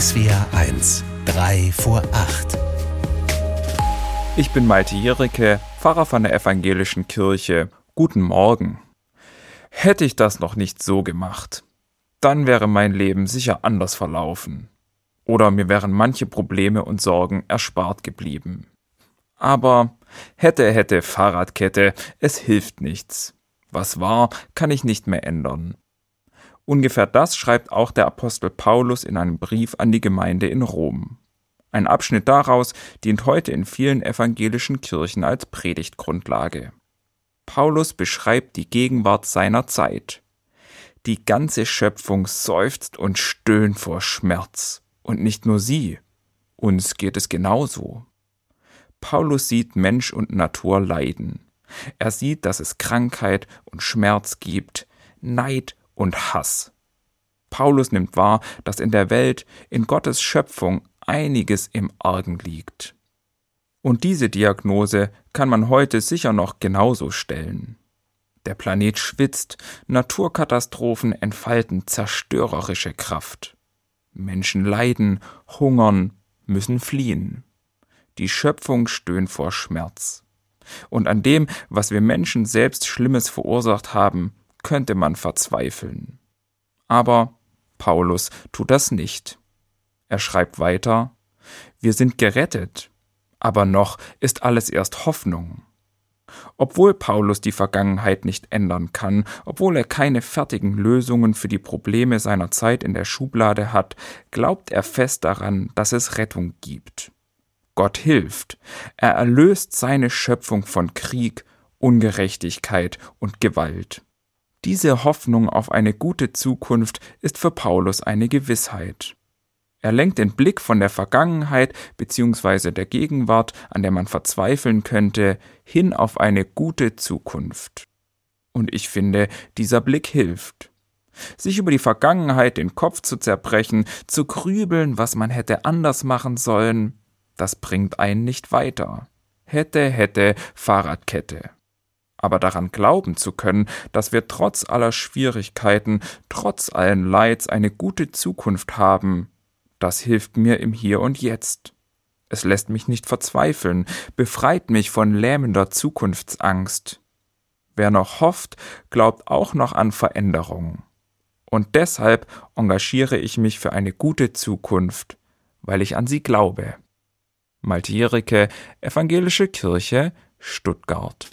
SWR 1, 3 vor 8. Ich bin Malte Jericke, Pfarrer von der Evangelischen Kirche. Guten Morgen. Hätte ich das noch nicht so gemacht, dann wäre mein Leben sicher anders verlaufen. Oder mir wären manche Probleme und Sorgen erspart geblieben. Aber hätte, hätte, Fahrradkette, es hilft nichts. Was war, kann ich nicht mehr ändern. Ungefähr das schreibt auch der Apostel Paulus in einem Brief an die Gemeinde in Rom. Ein Abschnitt daraus dient heute in vielen evangelischen Kirchen als Predigtgrundlage. Paulus beschreibt die Gegenwart seiner Zeit. Die ganze Schöpfung seufzt und stöhnt vor Schmerz. Und nicht nur sie, uns geht es genauso. Paulus sieht Mensch und Natur leiden. Er sieht, dass es Krankheit und Schmerz gibt, Neid und Hass. Paulus nimmt wahr, dass in der Welt, in Gottes Schöpfung einiges im Argen liegt. Und diese Diagnose kann man heute sicher noch genauso stellen. Der Planet schwitzt, Naturkatastrophen entfalten zerstörerische Kraft. Menschen leiden, hungern, müssen fliehen. Die Schöpfung stöhnt vor Schmerz. Und an dem, was wir Menschen selbst Schlimmes verursacht haben, könnte man verzweifeln. Aber Paulus tut das nicht. Er schreibt weiter Wir sind gerettet, aber noch ist alles erst Hoffnung. Obwohl Paulus die Vergangenheit nicht ändern kann, obwohl er keine fertigen Lösungen für die Probleme seiner Zeit in der Schublade hat, glaubt er fest daran, dass es Rettung gibt. Gott hilft. Er erlöst seine Schöpfung von Krieg, Ungerechtigkeit und Gewalt. Diese Hoffnung auf eine gute Zukunft ist für Paulus eine Gewissheit. Er lenkt den Blick von der Vergangenheit bzw. der Gegenwart, an der man verzweifeln könnte, hin auf eine gute Zukunft. Und ich finde, dieser Blick hilft. Sich über die Vergangenheit den Kopf zu zerbrechen, zu grübeln, was man hätte anders machen sollen, das bringt einen nicht weiter. Hätte, hätte, Fahrradkette. Aber daran glauben zu können, dass wir trotz aller Schwierigkeiten, trotz allen Leids eine gute Zukunft haben, das hilft mir im Hier und Jetzt. Es lässt mich nicht verzweifeln, befreit mich von lähmender Zukunftsangst. Wer noch hofft, glaubt auch noch an Veränderung. Und deshalb engagiere ich mich für eine gute Zukunft, weil ich an sie glaube. Maltierike, Evangelische Kirche, Stuttgart.